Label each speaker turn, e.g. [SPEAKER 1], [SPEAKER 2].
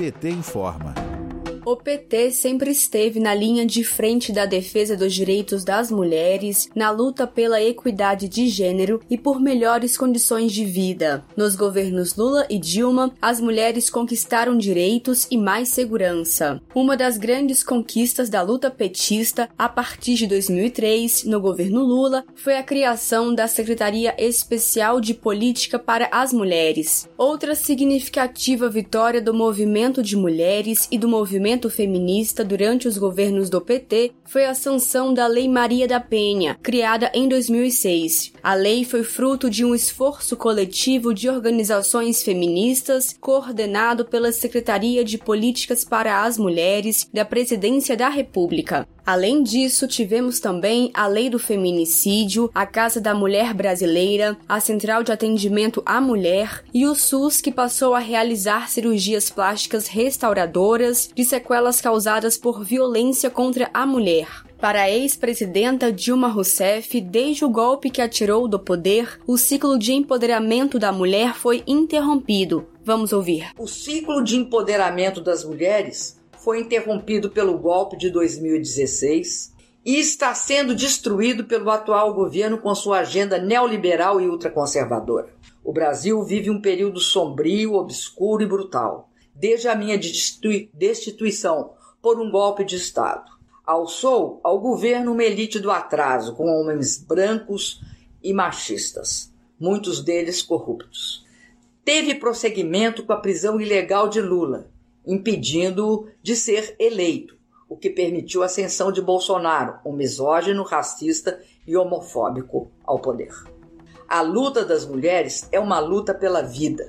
[SPEAKER 1] PT informa.
[SPEAKER 2] O PT sempre esteve na linha de frente da defesa dos direitos das mulheres, na luta pela equidade de gênero e por melhores condições de vida. Nos governos Lula e Dilma, as mulheres conquistaram direitos e mais segurança. Uma das grandes conquistas da luta petista, a partir de 2003, no governo Lula, foi a criação da Secretaria Especial de Política para as Mulheres. Outra significativa vitória do movimento de mulheres e do movimento movimento feminista durante os governos do PT foi a sanção da Lei Maria da Penha, criada em 2006. A lei foi fruto de um esforço coletivo de organizações feministas, coordenado pela Secretaria de Políticas para as Mulheres da Presidência da República. Além disso, tivemos também a Lei do Feminicídio, a Casa da Mulher Brasileira, a Central de Atendimento à Mulher e o SUS, que passou a realizar cirurgias plásticas restauradoras de sequelas causadas por violência contra a mulher. Para a ex-presidenta Dilma Rousseff, desde o golpe que atirou do poder, o ciclo de empoderamento da mulher foi interrompido. Vamos ouvir.
[SPEAKER 3] O ciclo de empoderamento das mulheres foi interrompido pelo golpe de 2016 e está sendo destruído pelo atual governo com sua agenda neoliberal e ultraconservadora. O Brasil vive um período sombrio, obscuro e brutal, desde a minha destituição por um golpe de Estado. Alçou ao governo uma elite do atraso, com homens brancos e machistas, muitos deles corruptos. Teve prosseguimento com a prisão ilegal de Lula, impedindo-o de ser eleito, o que permitiu a ascensão de Bolsonaro, um misógino, racista e homofóbico, ao poder. A luta das mulheres é uma luta pela vida.